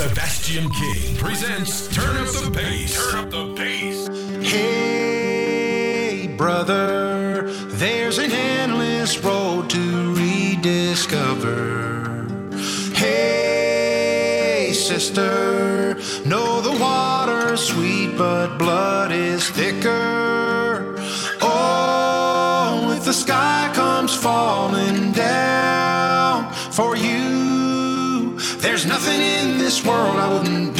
Sebastian King presents Turn Up the Bass. Turn Up the Bass. Hey, brother, there's an endless road to rediscover. Hey, sister, know the water's sweet, but blood is thicker. this world I wouldn't be.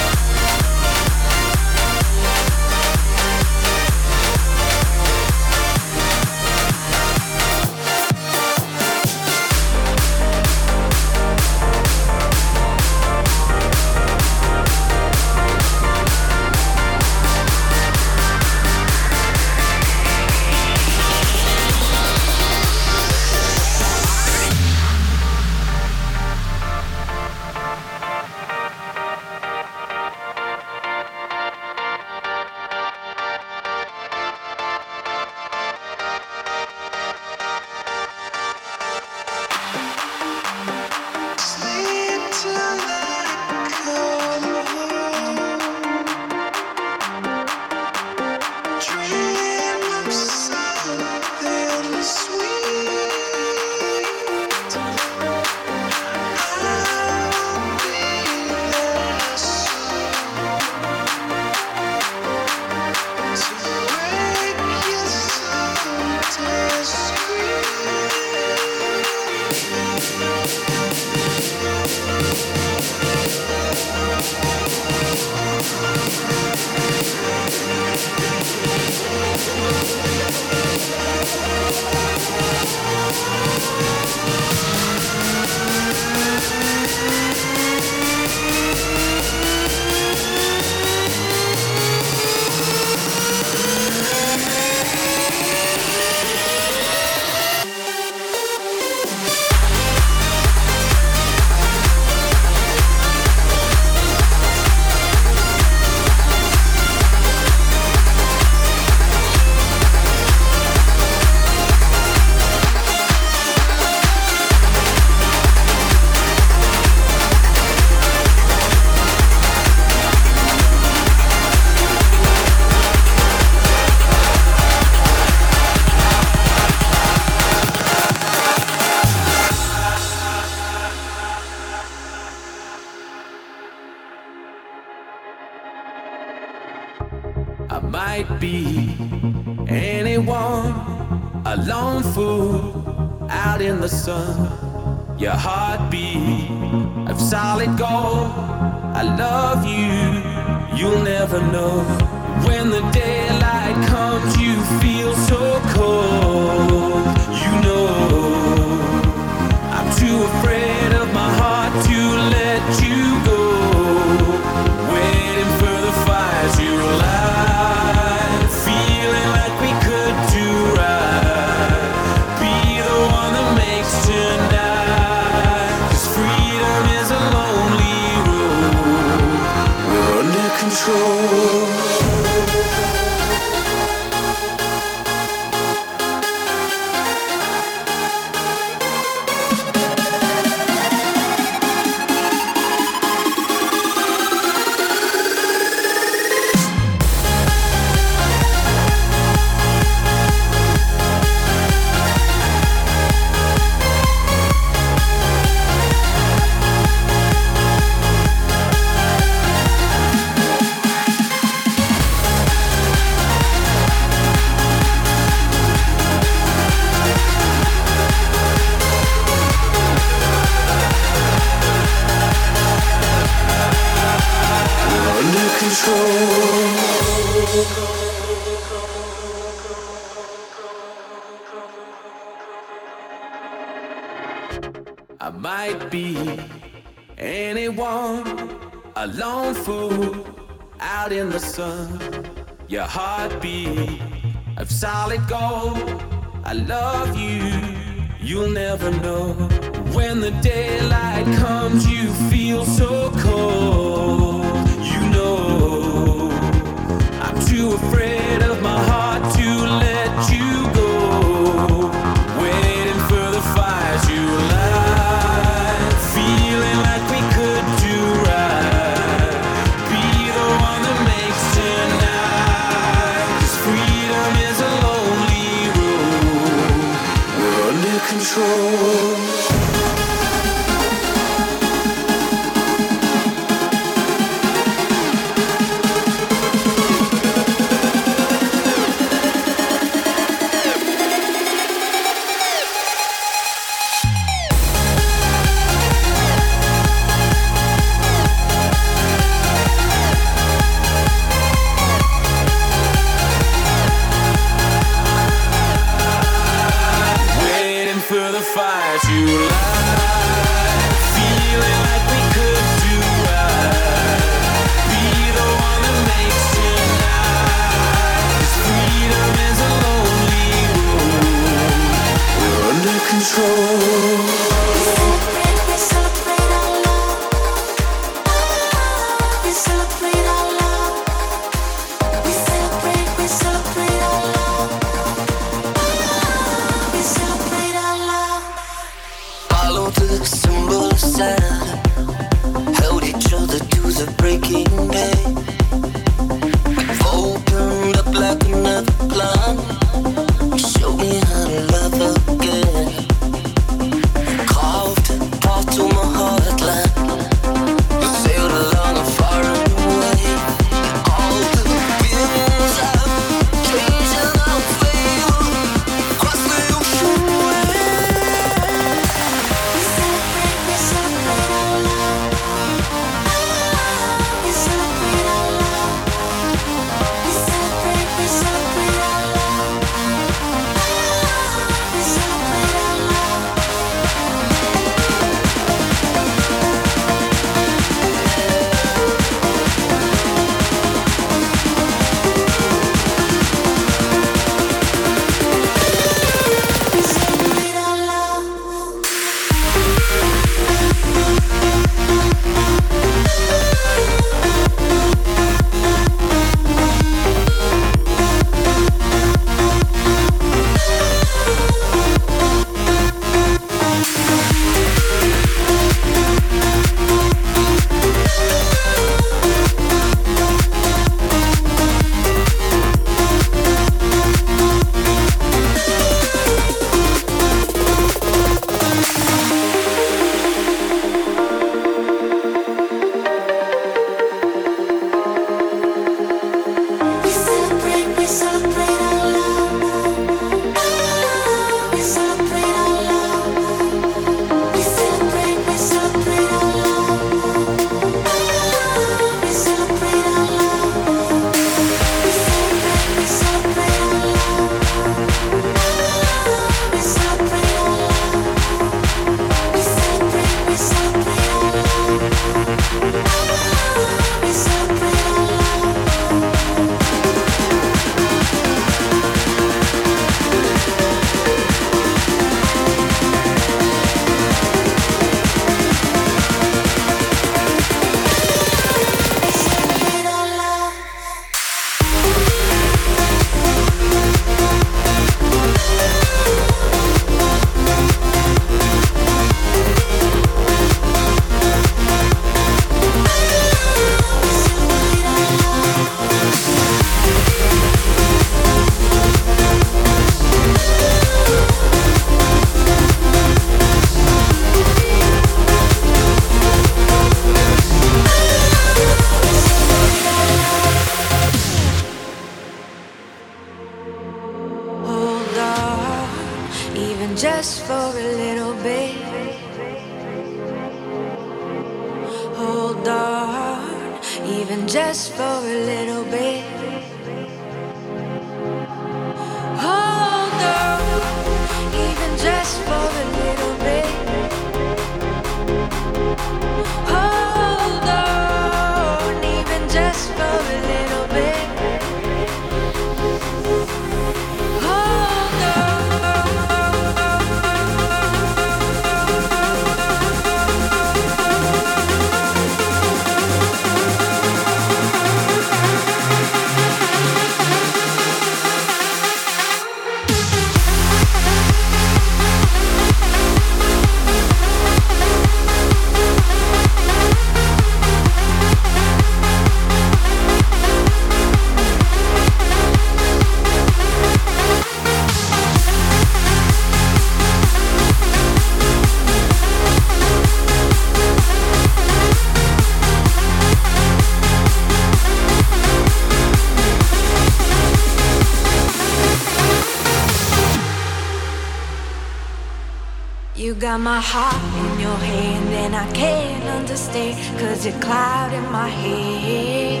got my heart in your hand and I can't understand cause you're clouding my head.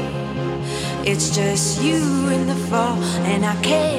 It's just you in the fall and I can't